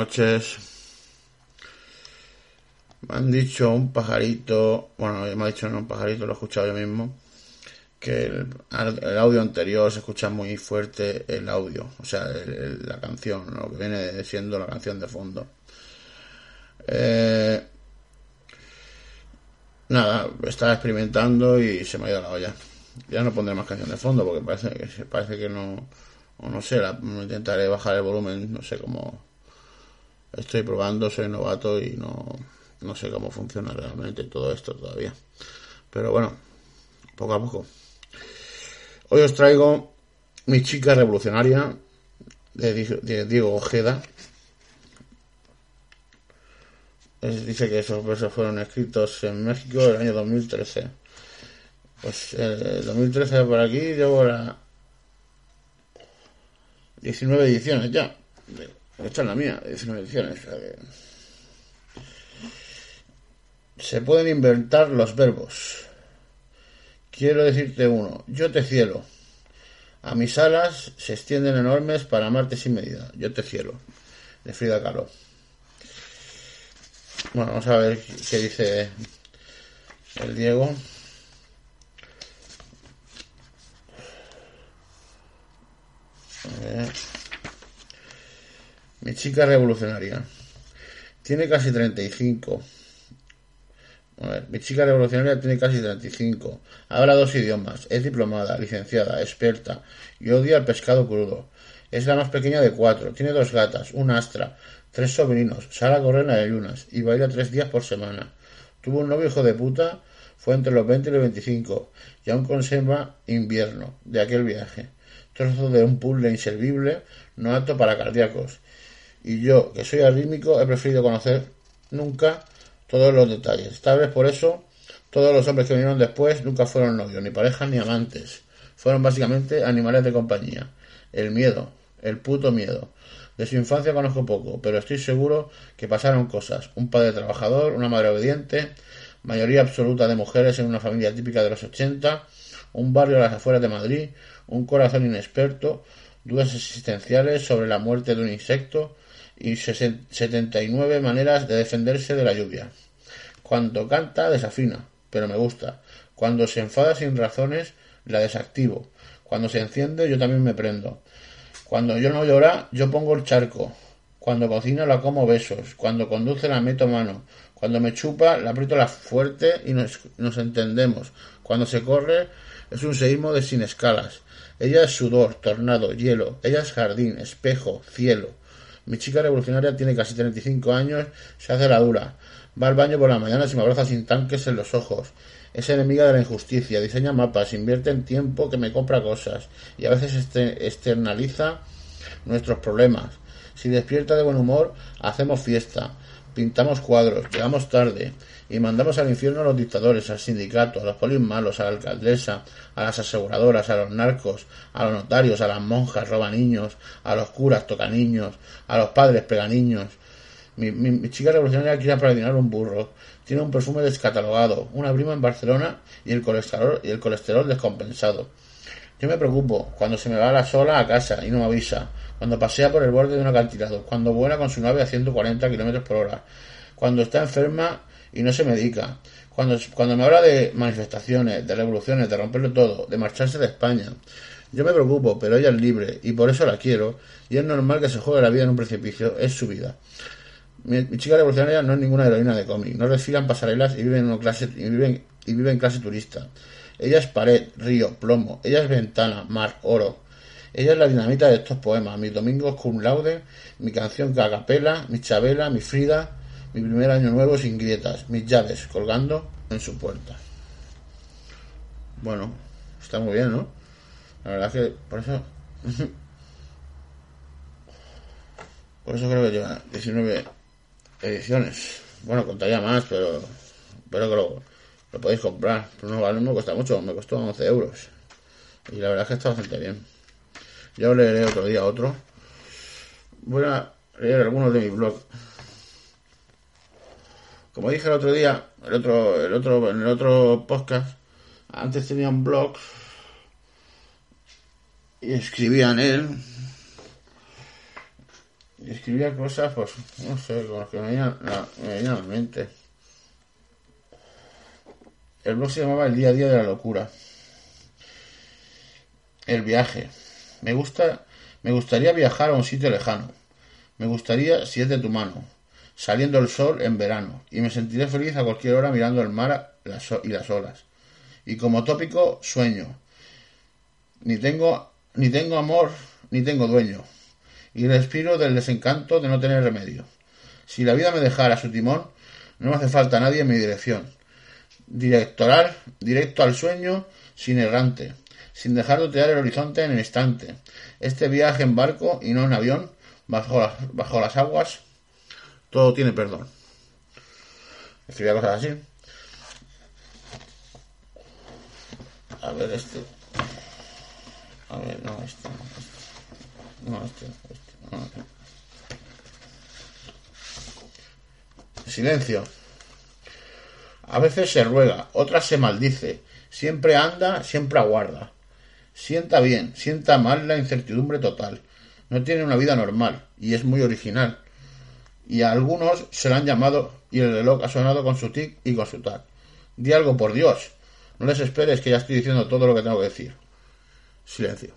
noches. Me han dicho un pajarito, bueno, me ha dicho un pajarito, lo he escuchado yo mismo, que el, audio anterior se escucha muy fuerte el audio, o sea, la canción, lo que viene siendo la canción de fondo. Eh, nada, estaba experimentando y se me ha ido la olla. Ya no pondré más canción de fondo porque parece que parece que no o no sé, intentaré bajar el volumen, no sé cómo estoy probando, soy novato y no, no sé cómo funciona realmente todo esto todavía. Pero bueno, poco a poco. Hoy os traigo Mi chica revolucionaria de Diego Ojeda. dice que esos versos fueron escritos en México en el año 2013. Pues el 2013 por aquí llevo la 19 ediciones ya. Esta es la mía, 19 ediciones. Se pueden inventar los verbos. Quiero decirte uno, yo te cielo. A mis alas se extienden enormes para amarte sin medida. Yo te cielo. De Frida Kahlo. Bueno, vamos a ver qué dice el Diego. Mi chica revolucionaria. Tiene casi 35. mi chica revolucionaria tiene casi 35. Habla dos idiomas. Es diplomada, licenciada, experta y odia el pescado crudo. Es la más pequeña de cuatro. Tiene dos gatas, un astra, tres sobrinos. Sale a correr en ayunas y baila tres días por semana. Tuvo un novio hijo de puta. Fue entre los 20 y los 25 y aún conserva invierno de aquel viaje trozo de un puzzle inservible, no apto para cardíacos. Y yo, que soy arrítmico, he preferido conocer nunca todos los detalles. Tal vez por eso todos los hombres que vinieron después nunca fueron novios, ni parejas, ni amantes. Fueron básicamente animales de compañía. El miedo, el puto miedo. De su infancia conozco poco, pero estoy seguro que pasaron cosas. Un padre trabajador, una madre obediente, mayoría absoluta de mujeres en una familia típica de los 80, un barrio a las afueras de Madrid, un corazón inexperto, dudas existenciales sobre la muerte de un insecto y 79 maneras de defenderse de la lluvia. Cuando canta desafina, pero me gusta. Cuando se enfada sin razones, la desactivo. Cuando se enciende, yo también me prendo. Cuando yo no llora, yo pongo el charco. Cuando cocina, la como besos. Cuando conduce, la meto mano. Cuando me chupa, la aprieto la fuerte y nos, nos entendemos. Cuando se corre, es un seísmo de sin escalas. Ella es sudor, tornado, hielo. Ella es jardín, espejo, cielo. Mi chica revolucionaria tiene casi 35 años, se hace la dura. Va al baño por la mañana y me abraza sin tanques en los ojos. Es enemiga de la injusticia, diseña mapas, invierte en tiempo que me compra cosas y a veces externaliza nuestros problemas. Si despierta de buen humor, hacemos fiesta, pintamos cuadros, llegamos tarde, y mandamos al infierno a los dictadores, al sindicato, a los polis malos, a la alcaldesa, a las aseguradoras, a los narcos, a los notarios, a las monjas roba niños, a los curas toca niños, a los padres pega niños. Mi, mi, chica revolucionaria quiere para un burro. Tiene un perfume descatalogado, una prima en Barcelona y el colesterol, y el colesterol descompensado. Yo me preocupo cuando se me va la sola a casa y no me avisa, cuando pasea por el borde de un acantilado, cuando vuela con su nave a 140 kilómetros por hora, cuando está enferma y no se medica. Cuando, cuando me habla de manifestaciones, de revoluciones, de romperlo todo, de marcharse de España, yo me preocupo, pero ella es libre y por eso la quiero y es normal que se juegue la vida en un precipicio, es su vida. Mi, chica revolucionaria no es ninguna heroína de cómic, no desfilan pasarelas y vive en, clase, y vive, y vive en clase turista. Ella es pared, río, plomo, ella es ventana, mar, oro. Ella es la dinamita de estos poemas, mis domingos cum laude, mi canción cagapela, mi chabela, mi Frida, mi primer año nuevo sin grietas, mis llaves colgando en su puerta. Bueno, está muy bien, ¿no? La verdad que por eso. por eso creo que lleva 19 ediciones. Bueno, contaría más, pero. Pero que lo, lo podéis comprar. Pero no, vale, no me cuesta mucho, me costó 11 euros. Y la verdad es que está bastante bien. Ya os leeré otro día otro. Voy a leer algunos de mi blog como dije el otro día, el otro, el otro, en el otro podcast, antes tenía un blog y escribía en él. escribía cosas, pues, no sé, con las que me venían a la mente. El blog se llamaba El día a día de la locura. El viaje. Me gusta, me gustaría viajar a un sitio lejano. Me gustaría si es de tu mano, saliendo el sol en verano, y me sentiré feliz a cualquier hora mirando el mar y las olas. Y como tópico, sueño. Ni tengo, ni tengo amor, ni tengo dueño. Y respiro del desencanto de no tener remedio. Si la vida me dejara su timón, no me hace falta nadie en mi dirección. Directoral, directo al sueño, sin errante, sin dejar de otear el horizonte en el instante. Este viaje en barco y no en avión, bajo las, aguas, todo tiene perdón. Escribía cosas así. A ver, este. A ver, no, este. No, este. este no, este. Silencio. A veces se ruega, otras se maldice. Siempre anda, siempre aguarda. Sienta bien, sienta mal la incertidumbre total. No tiene una vida normal y es muy original. Y a algunos se la han llamado y el reloj ha sonado con su tic y con su tac. Di algo por Dios. No les esperes que ya estoy diciendo todo lo que tengo que decir. Silencio.